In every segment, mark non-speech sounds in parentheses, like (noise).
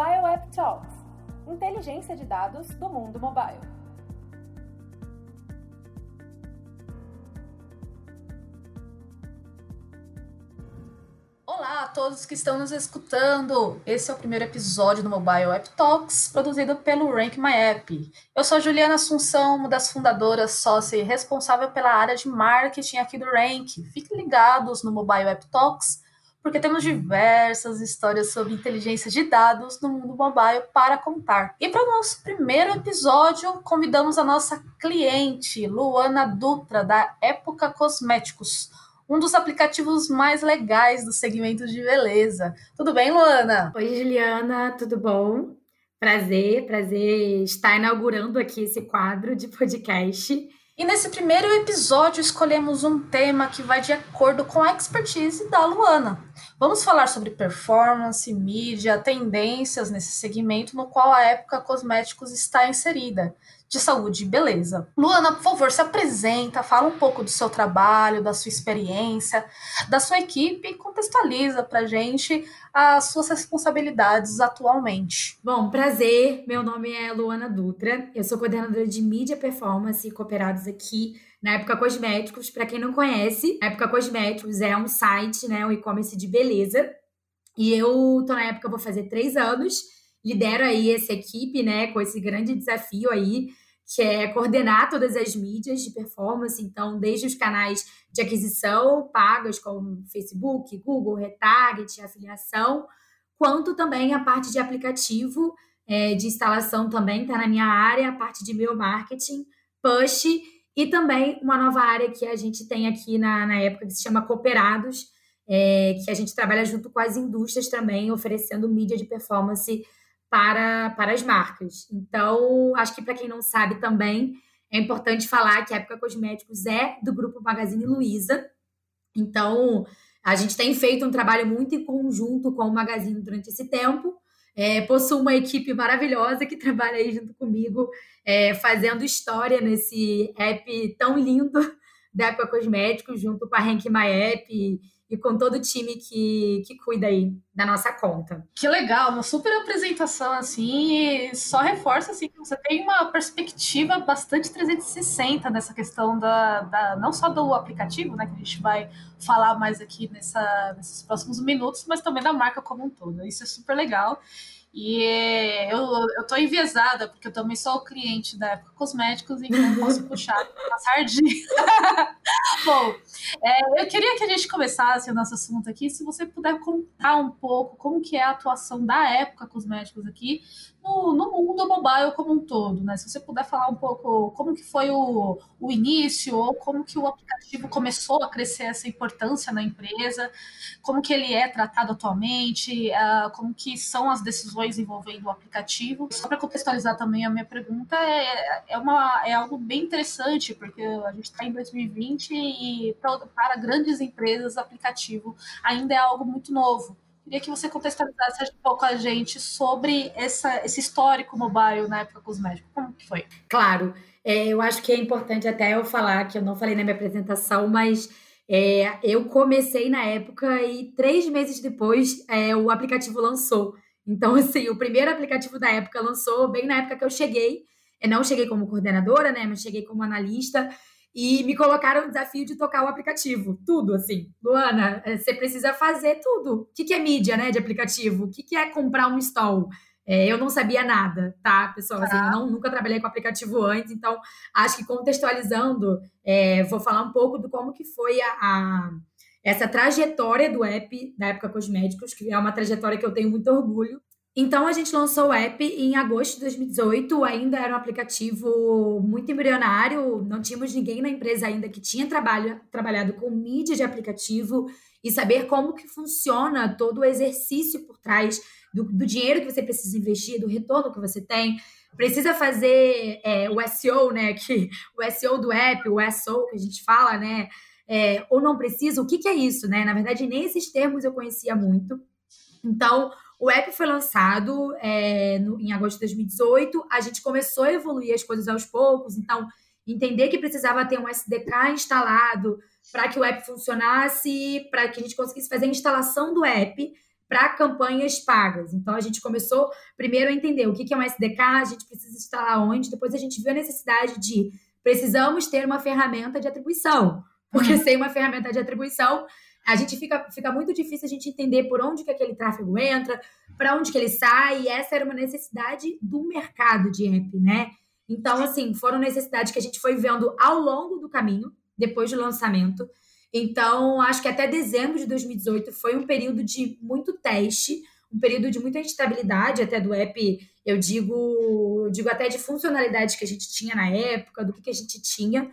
Mobile App Talks inteligência de dados do mundo mobile. Olá a todos que estão nos escutando! Esse é o primeiro episódio do Mobile App Talks, produzido pelo Rank My App. Eu sou Juliana Assunção, uma das fundadoras, sócia e responsável pela área de marketing aqui do Rank. Fiquem ligados no Mobile App Talks, porque temos diversas histórias sobre inteligência de dados no mundo mobile para contar. E para o nosso primeiro episódio, convidamos a nossa cliente, Luana Dutra, da Época Cosméticos, um dos aplicativos mais legais do segmento de beleza. Tudo bem, Luana? Oi, Juliana, tudo bom? Prazer, prazer estar inaugurando aqui esse quadro de podcast. E nesse primeiro episódio escolhemos um tema que vai de acordo com a expertise da Luana. Vamos falar sobre performance, mídia, tendências nesse segmento no qual a época cosméticos está inserida de saúde beleza. Luana, por favor, se apresenta, fala um pouco do seu trabalho, da sua experiência, da sua equipe e contextualiza para gente as suas responsabilidades atualmente. Bom, prazer. Meu nome é Luana Dutra. Eu sou coordenadora de mídia, performance e cooperados aqui na Época Cosméticos. Para quem não conhece, a Época Cosméticos é um site, né, um e-commerce de beleza. E eu tô na época, vou fazer três anos lidero aí essa equipe, né, com esse grande desafio aí, que é coordenar todas as mídias de performance, então, desde os canais de aquisição pagas, como Facebook, Google, Retarget, afiliação, quanto também a parte de aplicativo, é, de instalação também está na minha área, a parte de meu marketing, push, e também uma nova área que a gente tem aqui na, na época que se chama Cooperados, é, que a gente trabalha junto com as indústrias também, oferecendo mídia de performance para, para as marcas. Então, acho que para quem não sabe também, é importante falar que a Época Cosméticos é do grupo Magazine Luiza. Então, a gente tem feito um trabalho muito em conjunto com o Magazine durante esse tempo. É, possuo uma equipe maravilhosa que (laughs) trabalha aí junto comigo, é, fazendo história nesse app tão lindo da Época Cosméticos, junto com a Rank My App e com todo o time que, que cuida aí da nossa conta. Que legal, uma super apresentação assim, e só reforça assim que você tem uma perspectiva bastante 360 nessa questão da, da não só do aplicativo, né, que a gente vai falar mais aqui nessa, nesses próximos minutos, mas também da marca como um todo. Isso é super legal. E eu, eu tô enviesada, porque eu também sou cliente da época cosméticos e não posso puxar (laughs) a sardinha. (laughs) Bom, é, eu queria que a gente começasse o nosso assunto aqui, se você puder contar um pouco como que é a atuação da época cosméticos aqui no, no mundo mobile como um todo, né? Se você puder falar um pouco como que foi o, o início, ou como que o aplicativo começou a crescer essa importância na empresa, como que ele é tratado atualmente, uh, como que são as decisões envolvendo o aplicativo. Só para contextualizar também a minha pergunta, é, é, uma, é algo bem interessante, porque a gente está em 2020 e para grandes empresas, aplicativo ainda é algo muito novo. Queria que você contextualizasse um pouco a gente sobre essa, esse histórico mobile na época cosmética. Como que foi? Claro. É, eu acho que é importante até eu falar, que eu não falei na minha apresentação, mas é, eu comecei na época e três meses depois é, o aplicativo lançou. Então, (laughs) assim, o primeiro aplicativo da época lançou bem na época que eu cheguei. Eu não cheguei como coordenadora, né? Mas cheguei como analista e me colocaram o desafio de tocar o aplicativo. Tudo, assim. Luana, eh, você precisa fazer tudo. O que é mídia, né, de aplicativo? O que é comprar um stall? É, eu não sabia nada, tá, pessoal? Assim, eu não, nunca trabalhei com aplicativo antes, então acho que contextualizando, é, vou falar um pouco do como que foi a, a, essa trajetória do app da época Cosméticos, que é uma trajetória que eu tenho muito orgulho. Então a gente lançou o app em agosto de 2018, ainda era um aplicativo muito embrionário, não tínhamos ninguém na empresa ainda que tinha trabalho, trabalhado com mídia de aplicativo e saber como que funciona todo o exercício por trás do, do dinheiro que você precisa investir, do retorno que você tem. Precisa fazer é, o SEO, né? Que, o SEO do app, o SEO que a gente fala, né? É, ou não precisa, o que, que é isso, né? Na verdade, nem esses termos eu conhecia muito. Então, o app foi lançado é, no, em agosto de 2018. A gente começou a evoluir as coisas aos poucos. Então, entender que precisava ter um SDK instalado para que o app funcionasse, para que a gente conseguisse fazer a instalação do app para campanhas pagas. Então a gente começou primeiro a entender o que é um SDK, a gente precisa instalar onde, depois a gente viu a necessidade de precisamos ter uma ferramenta de atribuição, porque uhum. sem uma ferramenta de atribuição a gente fica, fica muito difícil a gente entender por onde que aquele tráfego entra, para onde que ele sai, e essa era uma necessidade do mercado de app, né? Então, assim, foram necessidades que a gente foi vendo ao longo do caminho, depois do lançamento. Então, acho que até dezembro de 2018 foi um período de muito teste, um período de muita instabilidade até do app, eu digo, eu digo até de funcionalidades que a gente tinha na época, do que, que a gente tinha.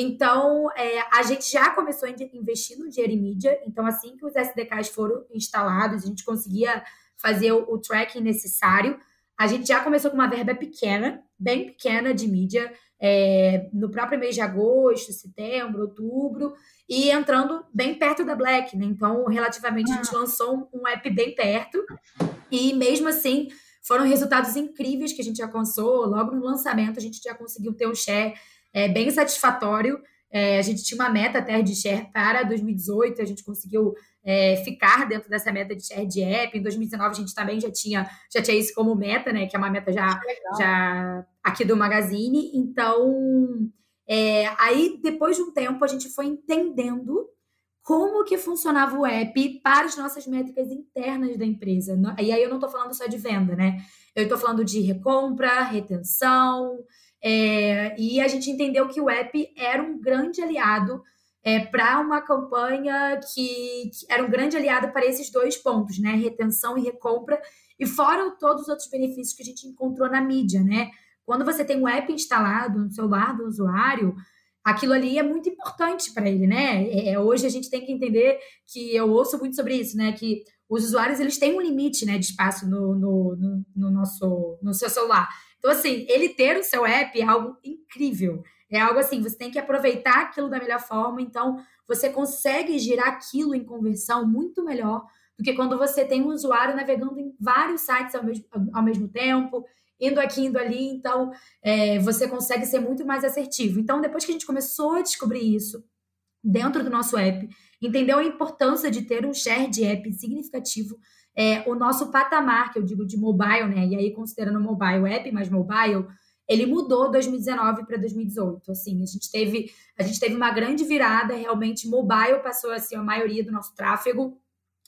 Então, é, a gente já começou a investir no dinheiro em mídia. Então, assim que os SDKs foram instalados, a gente conseguia fazer o, o tracking necessário. A gente já começou com uma verba pequena, bem pequena de mídia, é, no próprio mês de agosto, setembro, outubro, e entrando bem perto da Black, né? Então, relativamente, a gente ah. lançou um, um app bem perto, e mesmo assim, foram resultados incríveis que a gente alcançou. Logo no lançamento, a gente já conseguiu ter um share é, bem satisfatório. É, a gente tinha uma meta até de share para 2018, a gente conseguiu é, ficar dentro dessa meta de share de app. Em 2019 a gente também já tinha, já tinha isso como meta, né? Que é uma meta já, já aqui do Magazine. Então, é, aí depois de um tempo a gente foi entendendo como que funcionava o app para as nossas métricas internas da empresa. E aí eu não estou falando só de venda, né? Eu estou falando de recompra, retenção, é, e a gente entendeu que o app era um grande aliado é, para uma campanha que, que, era um grande aliado para esses dois pontos, né? Retenção e recompra, e fora todos os outros benefícios que a gente encontrou na mídia, né? Quando você tem um app instalado no celular do usuário, aquilo ali é muito importante para ele, né? É, é, hoje a gente tem que entender que eu ouço muito sobre isso, né? Que os usuários eles têm um limite né, de espaço no, no, no, no nosso no seu celular. Então, assim, ele ter o seu app é algo incrível. É algo assim, você tem que aproveitar aquilo da melhor forma, então você consegue girar aquilo em conversão muito melhor do que quando você tem um usuário navegando em vários sites ao mesmo, ao mesmo tempo, indo aqui, indo ali, então é, você consegue ser muito mais assertivo. Então, depois que a gente começou a descobrir isso dentro do nosso app, entendeu a importância de ter um share de app significativo, é, o nosso patamar, que eu digo de mobile, né? E aí, considerando mobile app mais mobile, ele mudou 2019 para 2018. Assim, a gente teve a gente teve uma grande virada, realmente mobile passou a ser a maioria do nosso tráfego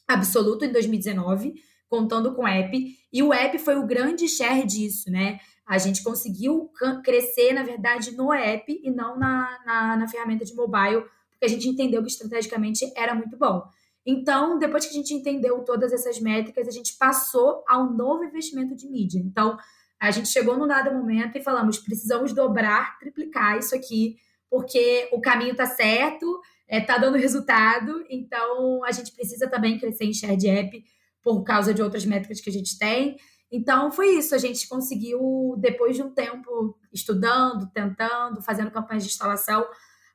absoluto em 2019, contando com app, e o app foi o grande share disso, né? A gente conseguiu crescer, na verdade, no app e não na, na, na ferramenta de mobile, porque a gente entendeu que estrategicamente era muito bom. Então, depois que a gente entendeu todas essas métricas, a gente passou ao novo investimento de mídia. Então, a gente chegou num dado momento e falamos: precisamos dobrar, triplicar isso aqui, porque o caminho está certo, está é, tá dando resultado, então a gente precisa também crescer em share de app por causa de outras métricas que a gente tem. Então, foi isso. A gente conseguiu, depois de um tempo estudando, tentando, fazendo campanhas de instalação,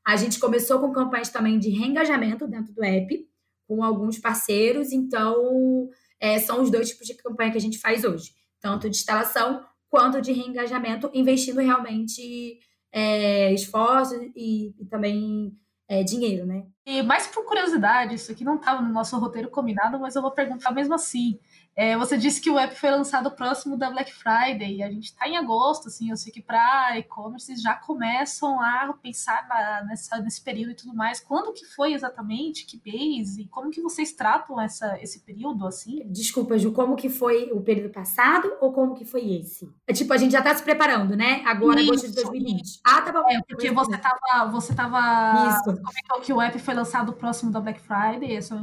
a gente começou com campanhas também de reengajamento dentro do app com alguns parceiros, então é, são os dois tipos de campanha que a gente faz hoje, tanto de instalação quanto de reengajamento, investindo realmente é, esforço e, e também é, dinheiro, né? E mais por curiosidade, isso aqui não estava no nosso roteiro combinado, mas eu vou perguntar mesmo assim. É, você disse que o app foi lançado próximo da Black Friday, e a gente está em agosto, assim, eu sei que para e-commerce já começam a pensar na, nessa, nesse período e tudo mais. Quando que foi exatamente? Que mês? E como que vocês tratam essa, esse período, assim? Desculpa, Ju, como que foi o período passado ou como que foi esse? É, tipo, a gente já está se preparando, né? Agora, Isso. agosto de 2020. Ah, tá bom. É, porque você estava você tava, Isso. Você comentou que o app foi lançado próximo da Black Friday, essa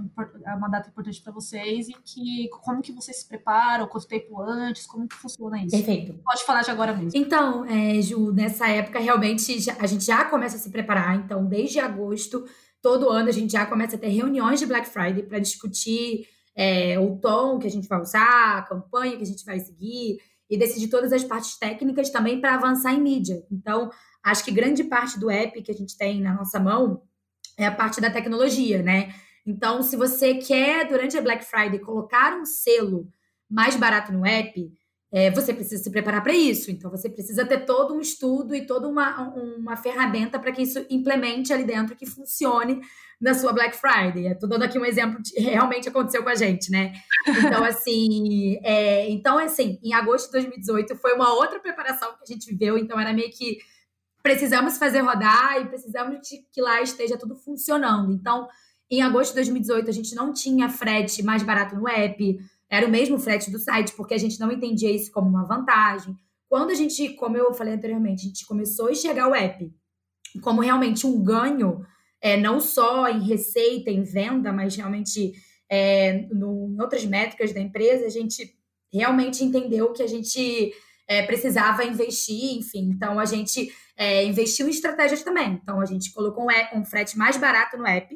é uma data importante para vocês, e que como que você vocês se preparam? Quanto tempo antes? Como que funciona isso? Perfeito. Pode falar de agora mesmo. Então, é, Ju, nessa época realmente a gente já começa a se preparar. Então, desde agosto, todo ano a gente já começa a ter reuniões de Black Friday para discutir é, o tom que a gente vai usar, a campanha que a gente vai seguir e decidir todas as partes técnicas também para avançar em mídia. Então, acho que grande parte do app que a gente tem na nossa mão é a parte da tecnologia, né? Então, se você quer, durante a Black Friday, colocar um selo mais barato no app, é, você precisa se preparar para isso. Então, você precisa ter todo um estudo e toda uma, uma ferramenta para que isso implemente ali dentro, que funcione na sua Black Friday. Estou dando aqui um exemplo que realmente aconteceu com a gente, né? Então, (laughs) assim, é, então, assim, em agosto de 2018 foi uma outra preparação que a gente viveu, então era meio que precisamos fazer rodar e precisamos de que lá esteja tudo funcionando. Então, em agosto de 2018, a gente não tinha frete mais barato no app, era o mesmo frete do site, porque a gente não entendia isso como uma vantagem. Quando a gente, como eu falei anteriormente, a gente começou a enxergar o app como realmente um ganho, é, não só em receita, em venda, mas realmente é, no, em outras métricas da empresa, a gente realmente entendeu que a gente é, precisava investir, enfim. Então, a gente é, investiu em estratégias também. Então, a gente colocou um, um frete mais barato no app,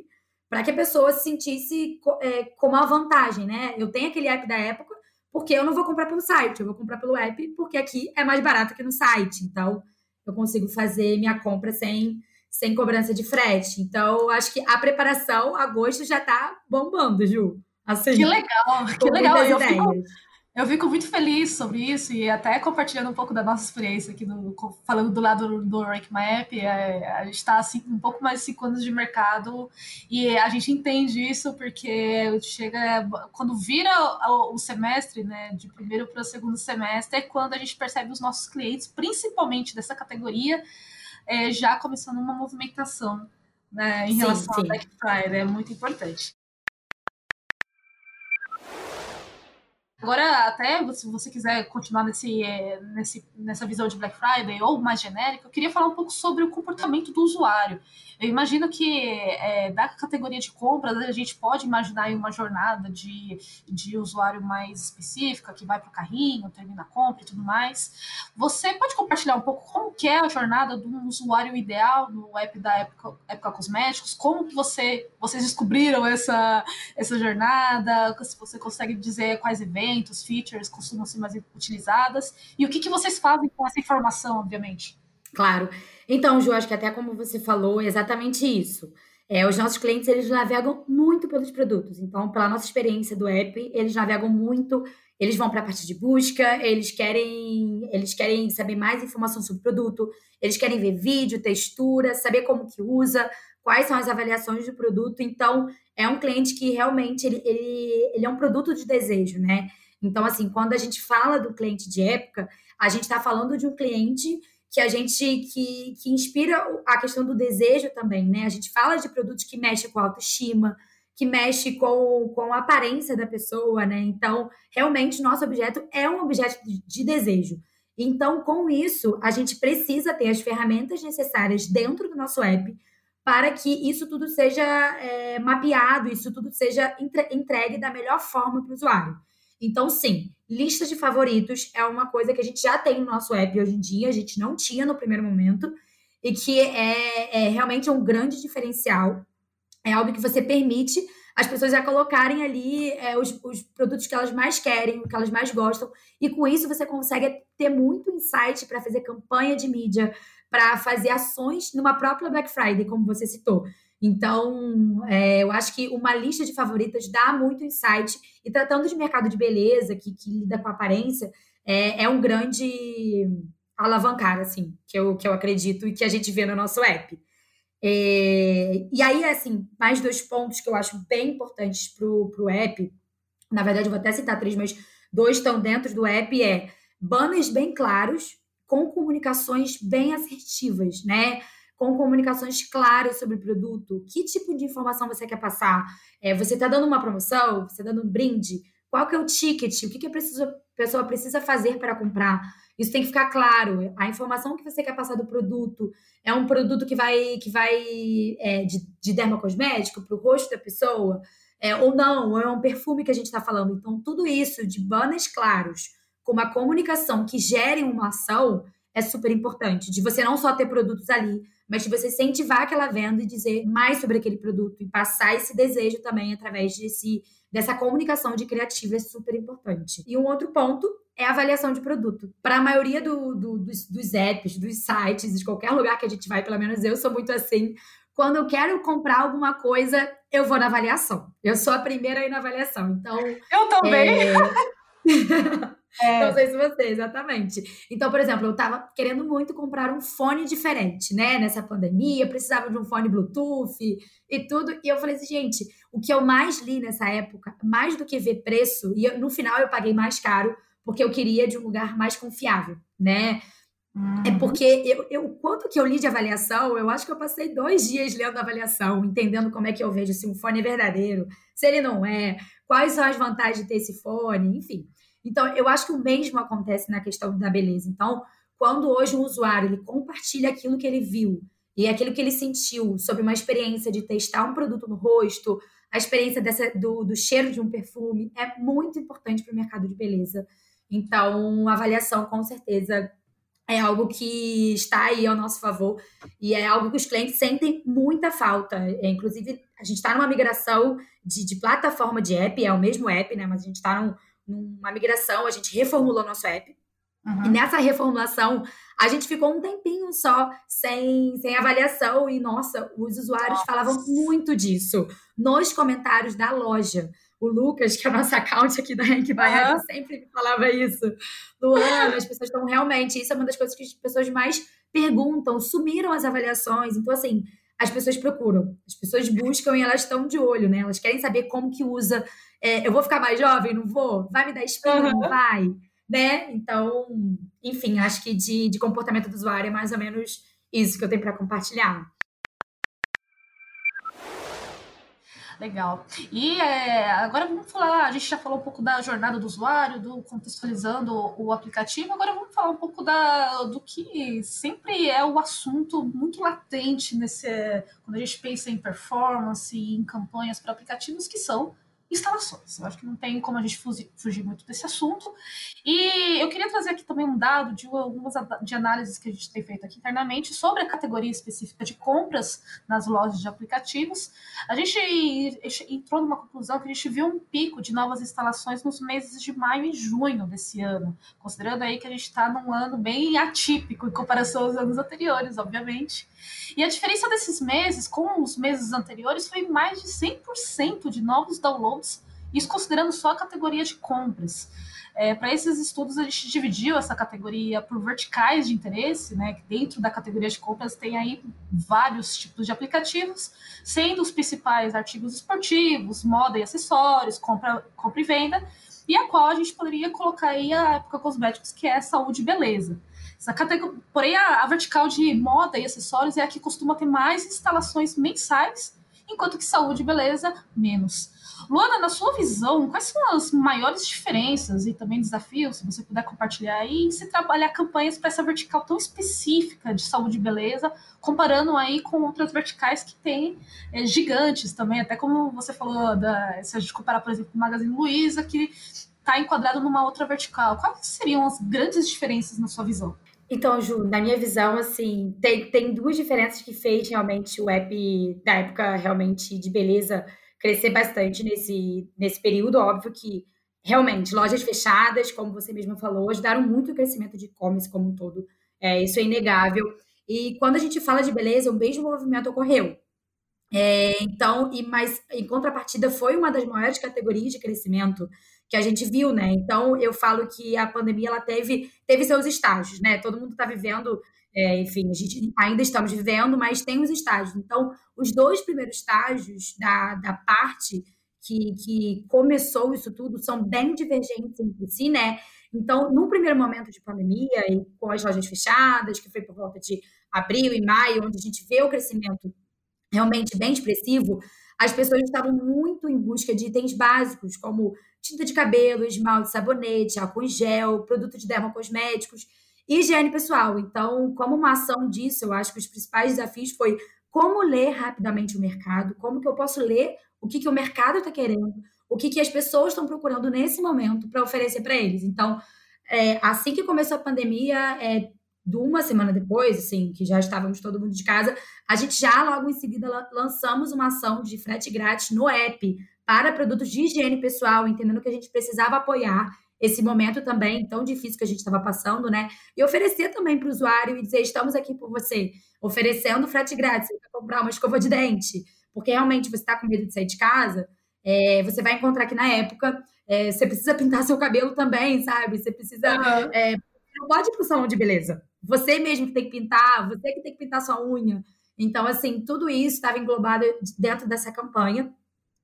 para que a pessoa se sentisse é, como uma vantagem, né? Eu tenho aquele app da época, porque eu não vou comprar pelo site, eu vou comprar pelo app, porque aqui é mais barato que no site. Então, eu consigo fazer minha compra sem, sem cobrança de frete. Então, acho que a preparação, agosto, já está bombando, Ju. Assim, que legal, que legal. Eu fico, eu fico muito feliz sobre isso e até compartilhando um pouco da nossa experiência aqui, no, falando do lado do Rank Map, é, a gente está assim, um pouco mais de cinco anos de mercado e a gente entende isso porque chega quando vira o, o semestre, né, de primeiro para o segundo semestre, é quando a gente percebe os nossos clientes, principalmente dessa categoria, é, já começando uma movimentação né, em sim, relação sim. ao Black Friday, é muito importante. Agora, até se você quiser continuar nesse, é, nesse, nessa visão de Black Friday ou mais genérica, eu queria falar um pouco sobre o comportamento do usuário. Eu imagino que é, da categoria de compras, a gente pode imaginar uma jornada de, de usuário mais específica, que vai para o carrinho, termina a compra e tudo mais. Você pode compartilhar um pouco como que é a jornada de um usuário ideal no app da Época, Época Cosméticos? Como que você, vocês descobriram essa, essa jornada? Se você consegue dizer quais eventos eventos, features costumam ser mais utilizadas? E o que, que vocês fazem com essa informação, obviamente? Claro. Então, Ju, acho que até como você falou, é exatamente isso. É, os nossos clientes, eles navegam muito pelos produtos. Então, pela nossa experiência do app, eles navegam muito, eles vão para a parte de busca, eles querem, eles querem saber mais informação sobre o produto, eles querem ver vídeo, textura, saber como que usa, quais são as avaliações do produto. Então, é um cliente que realmente ele, ele, ele é um produto de desejo, né? Então, assim, quando a gente fala do cliente de época, a gente está falando de um cliente que a gente que, que inspira a questão do desejo também, né? A gente fala de produtos que mexem com a autoestima, que mexe com, com a aparência da pessoa, né? Então, realmente, nosso objeto é um objeto de desejo. Então, com isso, a gente precisa ter as ferramentas necessárias dentro do nosso app para que isso tudo seja é, mapeado, isso tudo seja entregue da melhor forma para o usuário. Então, sim, lista de favoritos é uma coisa que a gente já tem no nosso app hoje em dia, a gente não tinha no primeiro momento, e que é, é realmente um grande diferencial. É algo que você permite as pessoas já colocarem ali é, os, os, produtos que elas mais querem, que elas mais gostam, e com isso você consegue ter muito insight para fazer campanha de mídia, para fazer ações numa própria Black Friday, como você citou. Então, é, eu acho que uma lista de favoritas dá muito insight. E tratando de mercado de beleza, que, que lida com aparência, é, é, um grande alavancar, assim, que eu, que eu acredito e que a gente vê no nosso app. É, e aí, assim, mais dois pontos que eu acho bem importantes para o app. Na verdade, eu vou até citar três, mas dois estão dentro do app, é banners bem claros com comunicações bem assertivas, né? Com comunicações claras sobre o produto, que tipo de informação você quer passar? É, você está dando uma promoção? Você está dando um brinde? Qual que é o ticket? O que, que a pessoa precisa fazer para comprar? Isso tem que ficar claro. A informação que você quer passar do produto é um produto que vai, que vai é, de, de dermocosmético para o rosto da pessoa, é, ou não, ou é um perfume que a gente está falando. Então, tudo isso de banners claros, com uma comunicação que gere uma ação é super importante. De você não só ter produtos ali, mas de você incentivar aquela venda e dizer mais sobre aquele produto e passar esse desejo também através desse, dessa comunicação de criativa é super importante. E um outro ponto é a avaliação de produto. Para a maioria do, do, dos, dos apps, dos sites, de qualquer lugar que a gente vai, pelo menos eu sou muito assim. Quando eu quero comprar alguma coisa, eu vou na avaliação. Eu sou a primeira aí na avaliação. Então. Eu também. É... (laughs) É. Não sei se você, exatamente. Então, por exemplo, eu estava querendo muito comprar um fone diferente, né? Nessa pandemia, precisava de um fone Bluetooth e tudo. E eu falei assim, gente, o que eu mais li nessa época, mais do que ver preço, e eu, no final eu paguei mais caro, porque eu queria de um lugar mais confiável, né? É uhum. porque eu, eu, o quanto que eu li de avaliação, eu acho que eu passei dois dias lendo a avaliação, entendendo como é que eu vejo se um fone é verdadeiro, se ele não é, quais são as vantagens de ter esse fone, enfim. Então, eu acho que o mesmo acontece na questão da beleza. Então, quando hoje um usuário ele compartilha aquilo que ele viu e aquilo que ele sentiu sobre uma experiência de testar um produto no rosto, a experiência dessa, do, do cheiro de um perfume, é muito importante para o mercado de beleza. Então, a avaliação, com certeza, é algo que está aí ao nosso favor e é algo que os clientes sentem muita falta. É, inclusive, a gente está numa migração de, de, plataforma de app, é o mesmo app, né? Mas a gente está num, numa migração, a gente reformulou nosso app. Uhum. E nessa reformulação, a gente ficou um tempinho só sem, sem avaliação e, nossa, os usuários nossa. falavam muito disso nos comentários da loja. O Lucas, que é o nosso account aqui da Rank Baiana, uhum. sempre falava isso. Luana, as pessoas estão realmente. Isso é uma das coisas que as pessoas mais perguntam. Sumiram as avaliações. Então, assim, as pessoas procuram, as pessoas buscam e elas estão de olho, né? Elas querem saber como que usa. É, eu vou ficar mais jovem? Não vou? Vai me dar espinho? Uhum. Vai? Né? Então, enfim, acho que de, de comportamento do usuário é mais ou menos isso que eu tenho para compartilhar. Legal. E é, agora vamos falar, a gente já falou um pouco da jornada do usuário, do contextualizando o aplicativo, agora vamos falar um pouco da, do que sempre é o assunto muito latente nesse quando a gente pensa em performance em campanhas para aplicativos, que são instalações. Eu acho que não tem como a gente fugir muito desse assunto. E eu queria trazer aqui também um dado de algumas de análises que a gente tem feito aqui internamente sobre a categoria específica de compras nas lojas de aplicativos. A gente entrou numa conclusão que a gente viu um pico de novas instalações nos meses de maio e junho desse ano, considerando aí que a gente está num ano bem atípico em comparação aos anos anteriores, obviamente. E a diferença desses meses com os meses anteriores foi mais de 100% de novos downloads, isso considerando só a categoria de compras. É, Para esses estudos, a gente dividiu essa categoria por verticais de interesse, né? Dentro da categoria de compras tem aí vários tipos de aplicativos, sendo os principais artigos esportivos, moda e acessórios, compra, compra e venda, e a qual a gente poderia colocar aí a época cosméticos, que é saúde e beleza. Essa categoria, porém, a, a vertical de moda e acessórios é a que costuma ter mais instalações mensais, enquanto que saúde e beleza, menos. Luana, na sua visão, quais são as maiores diferenças e também desafios, se você puder compartilhar aí, em se trabalhar campanhas para essa vertical tão específica de saúde e beleza, comparando aí com outras verticais que têm é, gigantes também, até como você falou, da, se a gente comparar, por exemplo, o Magazine Luiza, que está enquadrado numa outra vertical. Quais seriam as grandes diferenças na sua visão? Então, Ju, na minha visão, assim, tem, tem duas diferenças que fez realmente o app da época realmente de beleza crescer bastante nesse, nesse período. Óbvio que realmente lojas fechadas, como você mesma falou, ajudaram muito o crescimento de e-commerce como um todo. É, isso é inegável. E quando a gente fala de beleza, o mesmo movimento ocorreu. É, então, e mas em contrapartida foi uma das maiores categorias de crescimento que a gente viu, né? Então eu falo que a pandemia ela teve, teve seus estágios, né? Todo mundo está vivendo, é, enfim, a gente ainda estamos vivendo, mas tem os estágios. Então, os dois primeiros estágios da, da parte que, que começou isso tudo são bem divergentes entre si, né? Então, no primeiro momento de pandemia, e com as lojas fechadas, que foi por volta de abril e maio, onde a gente vê o crescimento realmente bem expressivo, as pessoas estavam muito em busca de itens básicos, como tinta de cabelo, esmalte, sabonete, álcool em gel, produto de dermocosméticos e higiene pessoal. Então, como uma ação disso, eu acho que os principais desafios foi como ler rapidamente o mercado, como que eu posso ler o que, que o mercado está querendo, o que, que as pessoas estão procurando nesse momento para oferecer para eles. Então, é, assim que começou a pandemia, é, de uma semana depois, assim, que já estávamos todo mundo de casa, a gente já logo em seguida lançamos uma ação de frete grátis no app para produtos de higiene pessoal, entendendo que a gente precisava apoiar esse momento também tão difícil que a gente estava passando, né? E oferecer também para o usuário e dizer: estamos aqui por você, oferecendo frete grátis para comprar uma escova de dente, porque realmente você está com medo de sair de casa. É, você vai encontrar que na época é, você precisa pintar seu cabelo também, sabe? Você precisa. Uhum. É, não pode ir pro salão de beleza. Você mesmo que tem que pintar, você que tem que pintar sua unha. Então, assim, tudo isso estava englobado dentro dessa campanha.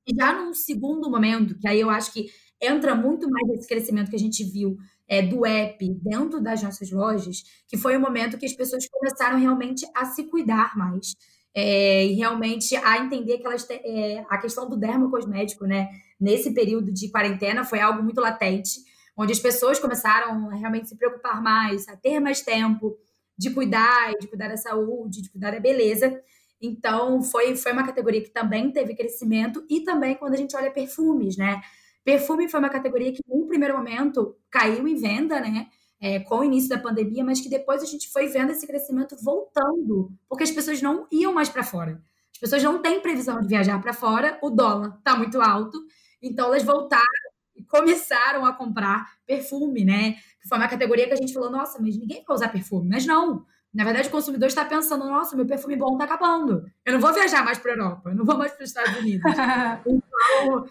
E já num segundo momento, que aí eu acho que entra muito mais esse crescimento que a gente viu é, do app dentro das nossas lojas, que foi o momento que as pessoas começaram realmente a se cuidar mais. É, e realmente a entender que elas é, a questão do dermocosmético, né? Nesse período de quarentena foi algo muito latente, onde as pessoas começaram a realmente se preocupar mais, a ter mais tempo de cuidar, de cuidar da saúde, de cuidar da beleza. Então, foi, foi uma categoria que também teve crescimento, e também quando a gente olha perfumes, né? Perfume foi uma categoria que, no primeiro momento, caiu em venda, né? É, com o início da pandemia, mas que depois a gente foi vendo esse crescimento voltando, porque as pessoas não iam mais para fora. As pessoas não têm previsão de viajar para fora, o dólar está muito alto, então elas voltaram começaram a comprar perfume, né? Que foi uma categoria que a gente falou, nossa, mas ninguém vai usar perfume. Mas não. Na verdade, o consumidor está pensando, nossa, meu perfume bom está acabando. Eu não vou viajar mais para a Europa, eu não vou mais para os Estados Unidos. (laughs) então,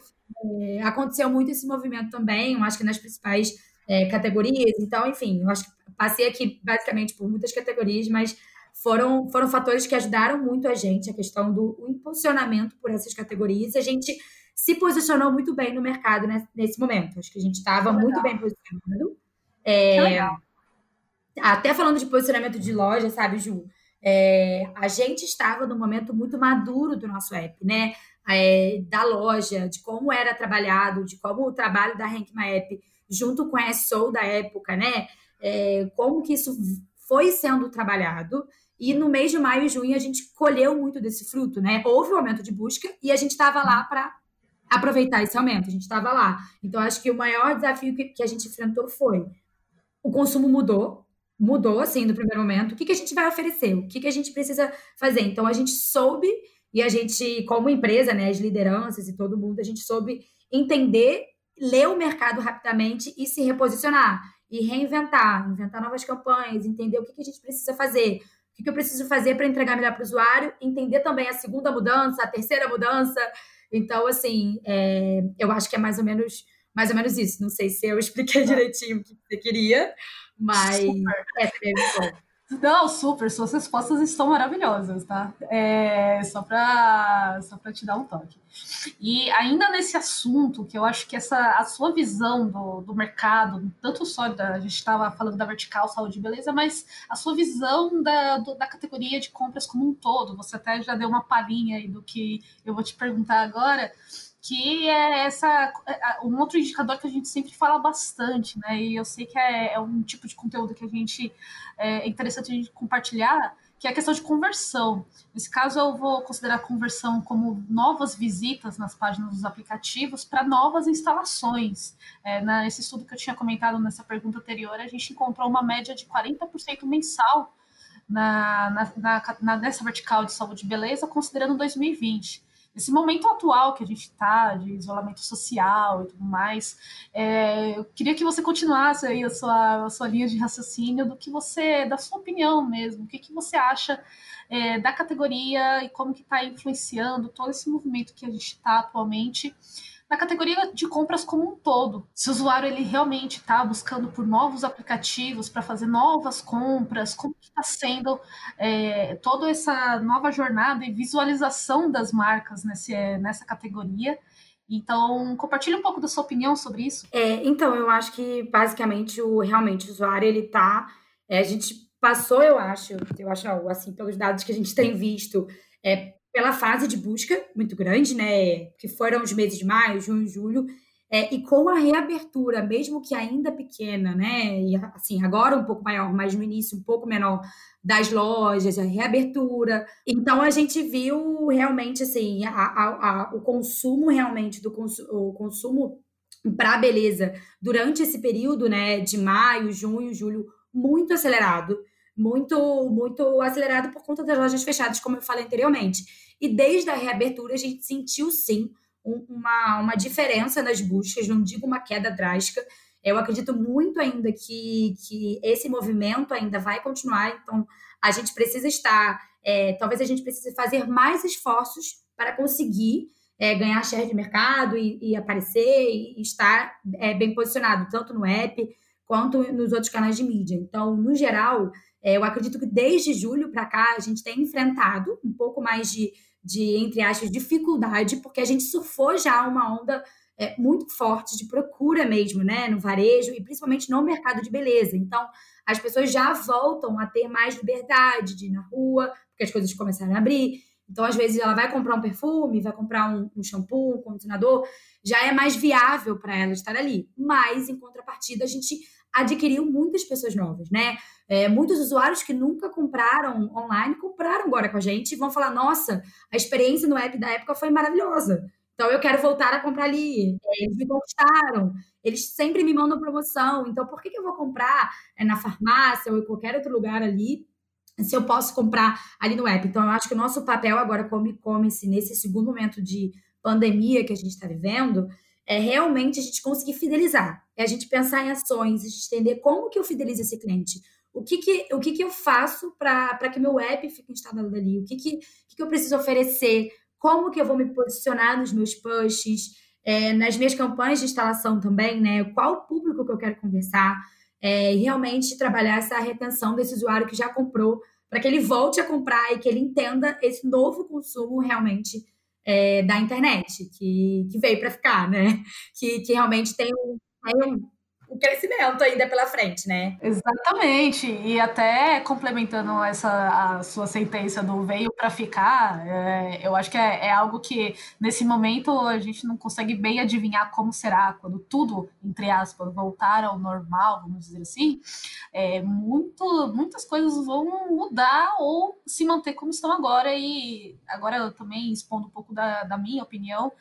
é, aconteceu muito esse movimento também, eu acho que nas principais é, categorias. Então, enfim, eu acho que passei aqui basicamente por muitas categorias, mas foram, foram fatores que ajudaram muito a gente, a questão do impulsionamento por essas categorias. E a gente se posicionou muito bem no mercado nesse, momento. Acho que a gente estava muito bem posicionado. É, até falando de posicionamento de loja, sabe, Ju? É, a gente estava num momento muito maduro do nosso app, né? É, da loja, de como era trabalhado, de como o trabalho da Rank My App junto com a SEO da época, né? É, como que isso foi sendo trabalhado. E no mês de maio e junho a gente colheu muito desse fruto, né? Houve um aumento de busca e a gente estava lá para aproveitar esse aumento. A gente estava lá. Então, acho que o maior desafio que, que, a gente enfrentou foi o consumo mudou, mudou, assim, no primeiro momento. O que, que a gente vai oferecer? O que, que a gente precisa fazer? Então, a gente soube e a gente, como empresa, né, as lideranças e todo mundo, a gente soube entender, ler o mercado rapidamente e se reposicionar e reinventar, inventar novas campanhas, entender o que, que a gente precisa fazer, o que, que eu preciso fazer para entregar melhor para o usuário, entender também a segunda mudança, a terceira mudança, então, assim, é, eu acho que é mais ou menos mais ou menos isso. Não sei se eu (laughs) expliquei direitinho o que você queria, mas super. é, é bom. Não, super, suas respostas estão maravilhosas, tá? É, só para só te dar um toque. E ainda nesse assunto, que eu acho que essa a sua visão do, do mercado, tanto só da, a gente estava falando da vertical saúde e beleza, mas a sua visão da, do, da categoria de compras como um todo, você até já deu uma palhinha aí do que eu vou te perguntar agora que é essa é, um outro indicador que a gente sempre fala bastante, né? E eu sei que é, é um tipo de conteúdo que a gente é interessante a gente compartilhar, que é a questão de conversão. Nesse caso, eu vou considerar a conversão como novas visitas nas páginas dos aplicativos para novas instalações. É, nesse estudo que eu tinha comentado nessa pergunta anterior, a gente encontrou uma média de 40% mensal na, na, na, nessa vertical de saúde e beleza, considerando 2020 esse momento atual que a gente está, de isolamento social e tudo mais, é, eu queria que você continuasse aí a sua, a sua linha de raciocínio do que você, da sua opinião mesmo, o que, que você acha é, da categoria e como que está influenciando todo esse movimento que a gente está atualmente na categoria de compras como um todo. Se o usuário ele realmente está buscando por novos aplicativos para fazer novas compras, como está sendo é, toda essa nova jornada e visualização das marcas nesse, nessa categoria. Então, compartilhe um pouco da sua opinião sobre isso. É, então, eu acho que basicamente o realmente o usuário ele está, é, a gente passou, eu acho, eu acho assim pelos dados que a gente tem visto, é, pela fase de busca muito grande, né? Que foram os meses de maio, junho, julho, é, e com a reabertura, mesmo que ainda pequena, né? E assim, agora um pouco maior, mas no início um pouco menor das lojas, a reabertura. Então a gente viu realmente assim, a, a, a, o consumo realmente do consu o consumo para beleza durante esse período, né, de maio, junho, julho, muito acelerado muito muito acelerado por conta das lojas fechadas, como eu falei anteriormente. E desde a reabertura a gente sentiu sim um, uma, uma diferença nas buscas, não digo uma queda drástica. Eu acredito muito ainda que, que esse movimento ainda vai continuar, então a gente precisa estar, é, talvez a gente precise fazer mais esforços para conseguir é, ganhar share de mercado e, e aparecer e, estar é, bem posicionado, tanto no app quanto nos outros canais de mídia. Então, no geral, eu acredito que desde julho para cá a gente tem enfrentado um pouco mais de, de, entre aspas, dificuldade, porque a gente surfou já uma onda é, muito forte de procura mesmo, né, no varejo e principalmente no mercado de beleza. Então, as pessoas já voltam a ter mais liberdade de ir na rua, porque as coisas começaram a abrir. Então, às vezes, ela vai comprar um perfume, vai comprar um, um shampoo, um condicionador, já é mais viável para ela estar ali. Mas, em contrapartida, a gente adquiriu muitas pessoas novas, né? É, muitos usuários que nunca compraram online compraram agora com a gente e vão falar: nossa, a experiência no app da época foi maravilhosa. Então eu quero voltar a comprar ali. É, eles me conquistaram. Eles sempre me mandam promoção. Então por que, que eu vou comprar é, na farmácia ou em qualquer outro lugar ali se eu posso comprar ali no app? Então eu acho que o nosso papel agora como e-commerce nesse segundo momento de pandemia que a gente está vivendo é realmente a gente conseguir fidelizar. É a gente pensar em ações, a gente entender como que eu fidelizo esse cliente. O que, que, o que, que eu faço para que meu app fique instalado ali? O que, que, que, que eu preciso oferecer? como que eu vou me posicionar nos meus posts, é, nas minhas campanhas de instalação também, né? Qual o público que eu quero conversar, é, e realmente trabalhar essa retenção desse usuário que já comprou, para que ele volte a comprar e que ele entenda esse novo consumo realmente é, da internet, que, que veio para ficar, né? Que, que realmente tem um, tem um o crescimento ainda pela frente, né? Exatamente. E até complementando essa a sua sentença do veio para ficar, é, eu acho que é, é, algo que nesse momento a gente não consegue bem adivinhar como será quando tudo, entre aspas, voltar ao normal, vamos dizer assim. É, muito, muitas coisas vão mudar ou se manter como estão agora. E agora eu também expondo um pouco da, da minha opinião.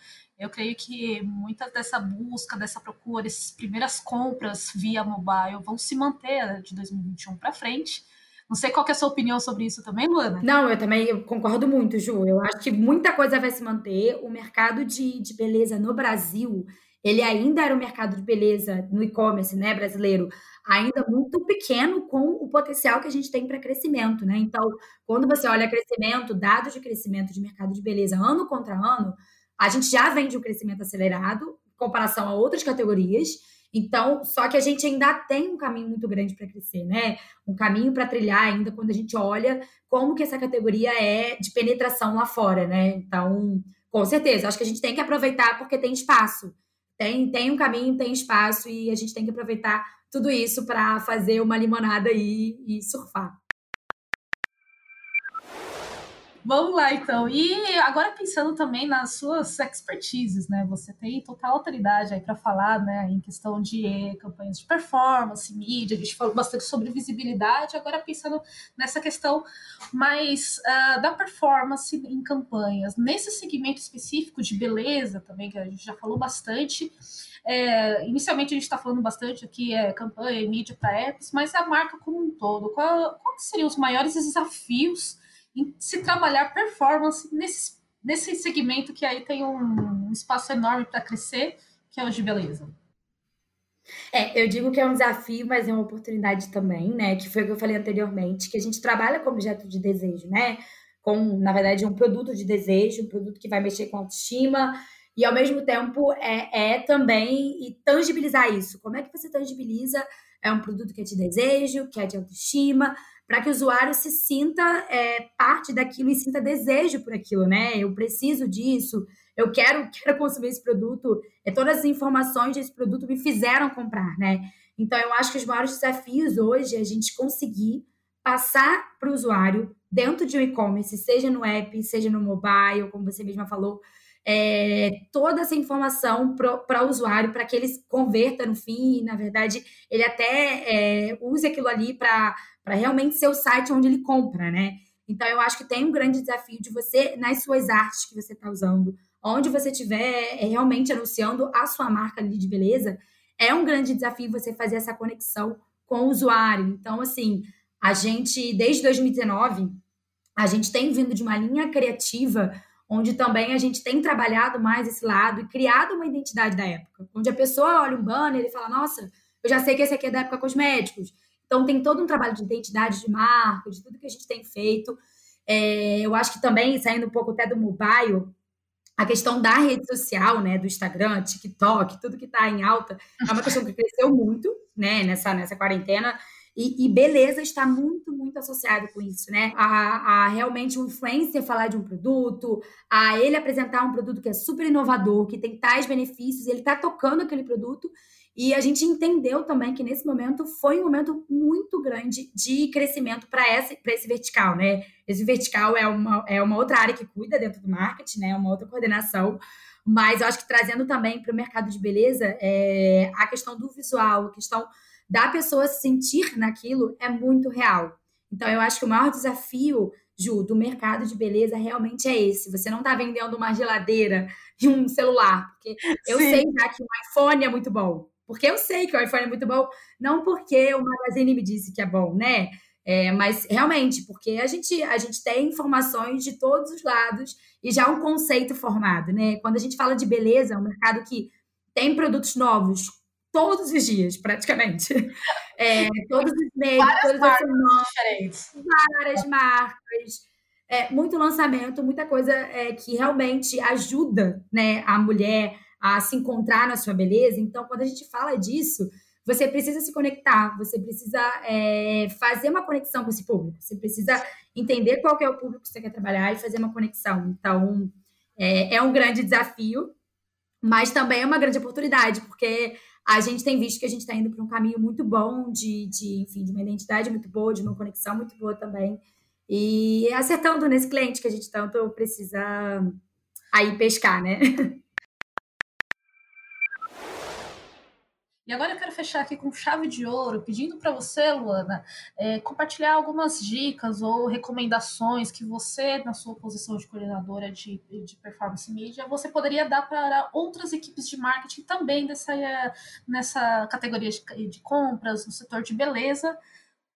Eu creio que muita dessa busca, dessa procura, essas primeiras compras via mobile vão se manter de 2021 para frente. Não sei qual é a sua opinião sobre isso também, Luana. Não, eu também concordo muito, Ju. Eu acho que muita coisa vai se manter. O mercado de, de beleza no Brasil, ele ainda era um mercado de beleza no e-commerce, né, brasileiro, ainda muito pequeno com o potencial que a gente tem para crescimento, né? Então, quando você olha crescimento, dados de crescimento de mercado de beleza ano contra ano, a gente já vem de um crescimento acelerado em comparação a outras categorias. Então, só que a gente ainda tem um caminho muito grande para crescer, né? Um caminho para trilhar ainda quando a gente olha como que essa categoria é de penetração lá fora, né? Então, com certeza, acho que a gente tem que aproveitar porque tem espaço. Tem, tem um caminho, tem espaço e a gente tem que aproveitar tudo isso para fazer uma limonada aí e surfar. Vamos lá, então. E agora pensando também nas suas expertises, né? Você tem total autoridade aí para falar, né, em questão de campanhas de performance, mídia, a gente falou bastante sobre visibilidade, agora pensando nessa questão mais uh, da performance em campanhas, nesse segmento específico de beleza também, que a gente já falou bastante. É, inicialmente a gente está falando bastante aqui é campanha e mídia para apps, mas a marca como um todo. Qual seriam os maiores desafios em se trabalhar performance nesse, nesse segmento que aí tem um espaço enorme para crescer, que é o de beleza. É, eu digo que é um desafio, mas é uma oportunidade também, né? Que foi o que eu falei anteriormente, que a gente trabalha com objeto de desejo, né? Com, na verdade, um produto de desejo, um produto que vai mexer com autoestima, e ao mesmo tempo é, é também e tangibilizar isso. Como é que você tangibiliza é um produto que é de desejo, que é de autoestima, para que o usuário se sinta é, parte daquilo e sinta desejo por aquilo, né? Eu preciso disso, eu quero, (laughs) quero consumir esse produto, é, todas as informações desse produto me fizeram comprar, né? Então, eu acho que os maiores desafios hoje é a gente conseguir passar para o usuário, dentro de um e-commerce, seja no app, seja no mobile, como você mesma falou, é, toda essa informação para o usuário, para que ele converta no fim, e, na verdade, ele até é, use aquilo ali para realmente ser o site onde ele compra, né? Então, eu acho que tem um grande desafio de você, nas suas artes que você está usando, onde você estiver é, realmente anunciando a sua marca ali de beleza, é um grande desafio você fazer essa conexão com o usuário. Então, assim, a gente, desde 2019, a gente tem vindo de uma linha criativa onde também a gente tem trabalhado mais esse lado e criado uma identidade da época, onde a pessoa olha um banner e fala, nossa, eu já sei que esse aqui é da época cosméticos. Então tem todo um trabalho de identidade de marca, de tudo que a gente tem feito. É, eu acho que também, saindo um pouco até do mobile, a questão da rede social, né, do Instagram, TikTok, tudo que está em alta, é uma questão que cresceu muito, né, nessa, nessa quarentena. E, e, beleza está muito, muito associado com isso, né? A, a realmente o influencer falar de um produto, a ele apresentar um produto que é super inovador, que tem tais benefícios, ele está tocando aquele produto. E a gente entendeu também que nesse momento foi um momento muito grande de crescimento para esse, esse vertical, né? Esse vertical é uma, é uma outra área que cuida dentro do marketing, né? Uma outra coordenação. Mas eu acho que trazendo também para o mercado de beleza é, a questão do visual, a questão da pessoa se sentir naquilo é muito real. Então, eu acho que o maior desafio, Ju, do mercado de beleza realmente é esse. Você não está vendendo uma geladeira e um celular. Porque eu Sim. sei já que o iPhone é muito bom. Porque eu sei que o iPhone é muito bom, não porque o magazine me disse que é bom, né? É, mas realmente, porque a gente, a gente tem informações de todos os lados e já um conceito formado, né? Quando a gente fala de beleza, é um mercado que tem produtos novos todos os dias, praticamente. (laughs) É, todos os meses, todas as semanas, diferentes. várias marcas. É, muito lançamento, muita coisa é, que realmente ajuda né, a mulher a se encontrar na sua beleza. Então, quando a gente fala disso, você precisa se conectar, você precisa é, fazer uma conexão com esse público, você precisa entender qual é o público que você quer trabalhar e fazer uma conexão. Então, é, é um grande desafio, mas também é uma grande oportunidade, porque a gente tem visto que a gente está indo para um caminho muito bom de, de, enfim, de uma identidade muito boa, de uma conexão muito boa também. E acertando nesse cliente que a gente tanto precisa aí pescar, né? (laughs) E agora eu quero fechar aqui com chave de ouro, pedindo para você, Luana, é, compartilhar algumas dicas ou recomendações que você, na sua posição de coordenadora de, de performance media, você poderia dar para outras equipes de marketing também dessa, nessa categoria de, de compras, no setor de beleza.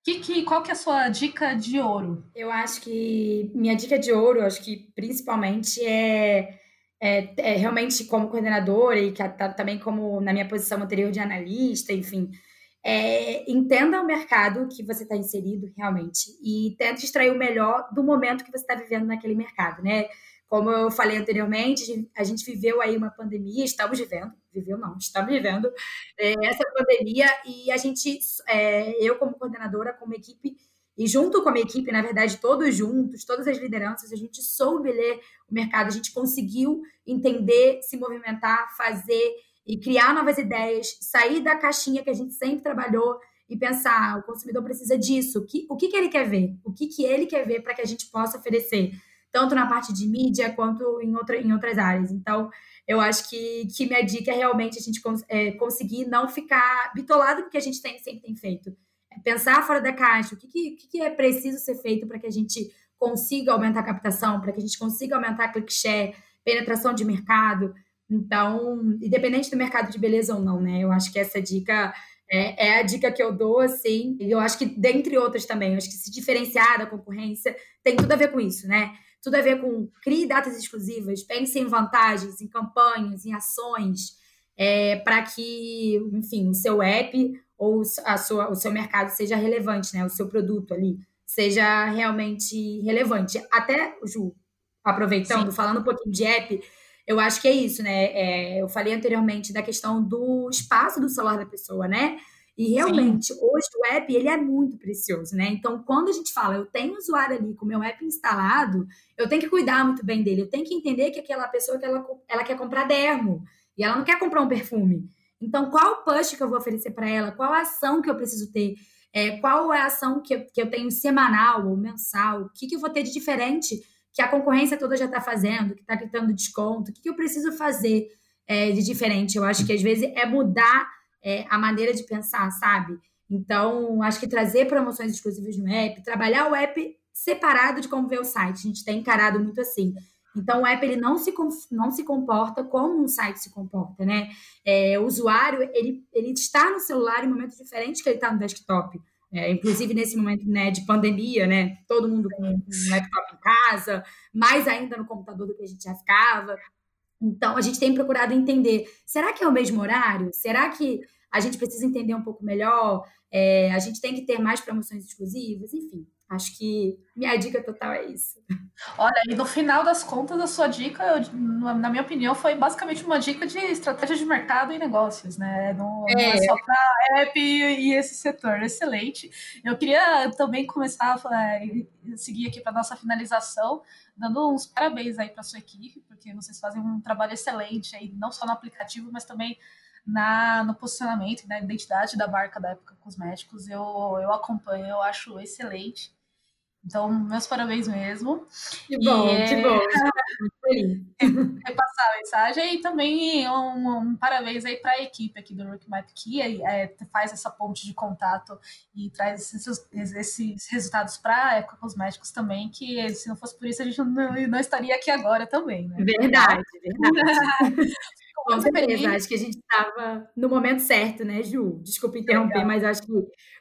Que, que, qual que é a sua dica de ouro? Eu acho que minha dica de ouro, acho que principalmente é é, é, realmente como coordenadora e que tá, também como na minha posição anterior de analista, enfim, é, entenda o mercado que você está inserido realmente e tente extrair o melhor do momento que você está vivendo naquele mercado, né? Como eu falei anteriormente, a gente viveu aí uma pandemia, estamos vivendo, viveu não, estamos vivendo é, essa pandemia e a gente, é, eu como coordenadora, como equipe, e junto com a minha equipe, na verdade, todos juntos, todas as lideranças, a gente soube ler o mercado, a gente conseguiu entender, se movimentar, fazer e criar novas ideias, sair da caixinha que a gente sempre trabalhou e pensar, ah, o consumidor precisa disso, o que, o que, que ele quer ver, o que, que ele quer ver para que a gente possa oferecer, tanto na parte de mídia quanto em, outra, em outras áreas. Então, eu acho que, que minha dica é realmente a gente é, conseguir não ficar bitolado com o que a gente tem, sempre tem feito pensar fora da caixa, o que, que, que é preciso ser feito para que a gente consiga aumentar a captação, para que a gente consiga aumentar a click share, penetração de mercado. Então, independente do mercado de beleza ou não, né? Eu acho que essa dica é, é, a dica que eu dou, assim. E eu acho que, dentre outras também, eu acho que se diferenciar da concorrência tem tudo a ver com isso, né? Tudo a ver com crie datas exclusivas, pense em vantagens, em campanhas, em ações, é, para que, enfim, o seu app ou a sua, o seu mercado seja relevante, né? O seu produto ali seja realmente relevante. Até, Ju, aproveitando, Sim. falando um pouquinho de app, eu acho que é isso, né? É, eu falei anteriormente da questão do espaço do celular da pessoa, né? E realmente, Sim. hoje o app ele é muito precioso, né? Então, quando a gente fala, eu tenho um usuário ali com o meu app instalado, eu tenho que cuidar muito bem dele. Eu tenho que entender que aquela pessoa que ela, ela quer comprar dermo e ela não quer comprar um perfume. Então, qual push que eu vou oferecer para ela? Qual ação que eu preciso ter? É, qual é a ação que, que eu tenho semanal ou mensal? O que, que eu vou ter de diferente que a concorrência toda já está fazendo, que está gritando desconto? O que, que eu preciso fazer é, de diferente? Eu acho que às vezes é mudar é, a maneira de pensar, sabe? Então, acho que trazer promoções exclusivas no app, trabalhar o app separado de como ver o site. A gente tem encarado muito assim. Então, o app ele não se, não se comporta como um site se comporta, né? É, o usuário, ele, ele está no celular em momentos diferentes que ele está no desktop. É, inclusive nesse momento né, de pandemia, né? Todo mundo com um laptop em casa, mais ainda no computador do que a gente já ficava. Então, a gente tem procurado entender, será que é o mesmo horário? Será que a gente precisa entender um pouco melhor? É, a gente tem que ter mais promoções exclusivas? Enfim, Acho que minha dica total é isso. Olha, e no final das contas, a sua dica, eu, na minha opinião, foi basicamente uma dica de estratégia de mercado e negócios, né? Não é, não é só para app e, esse setor. Excelente. Eu queria também começar a seguir aqui para nossa finalização, dando uns parabéns aí para sua equipe, porque vocês fazem um trabalho excelente aí, não só no aplicativo, mas também na, no posicionamento e na identidade da marca da Época Cosméticos. Eu, eu acompanho, eu acho excelente. Então, meus parabéns mesmo. Que bom, e, que bom. (laughs) Repassar a mensagem e também um, um parabéns aí para a equipe aqui do Rook Map que é, faz essa ponte de contato e traz esses, esses resultados para a Época Cosméticos também, que se não fosse por isso a gente não, não estaria aqui agora também, né? Verdade, verdade. (laughs) Com certeza, acho que a gente estava no momento certo, né, Ju? Desculpa interromper, Legal. mas acho que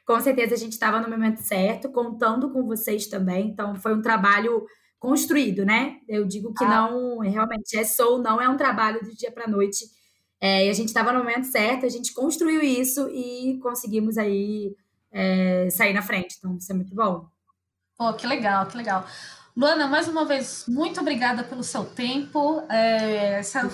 com certeza a gente estava no momento certo, contando com vocês também. Então, foi um trabalho construído, né? Eu digo que ah. não, realmente, é sou, não é um trabalho do dia para noite. É, e a gente estava no momento certo, a gente construiu isso e conseguimos aí é, sair na frente. Então, isso é muito bom. Pô, que legal, que legal. Luana, mais uma vez, muito obrigada pelo seu tempo. É, essa, as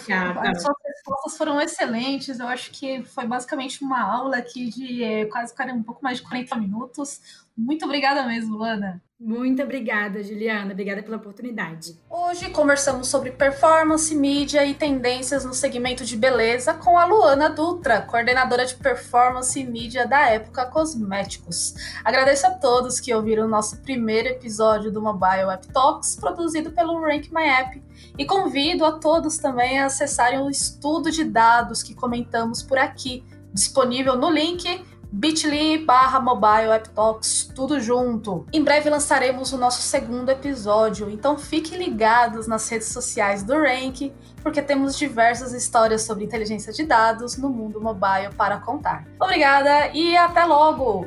suas respostas foram excelentes. Eu acho que foi basicamente uma aula aqui de é, quase um pouco mais de 40 minutos. Muito obrigada mesmo, Luana. Muito obrigada, Juliana. Obrigada pela oportunidade. Hoje conversamos sobre performance, mídia e tendências no segmento de beleza com a Luana Dutra, coordenadora de performance e mídia da Época Cosméticos. Agradeço a todos que ouviram o nosso primeiro episódio do Mobile App Talks, produzido pelo Rank My App, e convido a todos também a acessarem o estudo de dados que comentamos por aqui, disponível no link bit.ly barra mobile app talks, tudo junto. Em breve lançaremos o nosso segundo episódio, então fiquem ligados nas redes sociais do Rank, porque temos diversas histórias sobre inteligência de dados no mundo mobile para contar. Obrigada e até logo!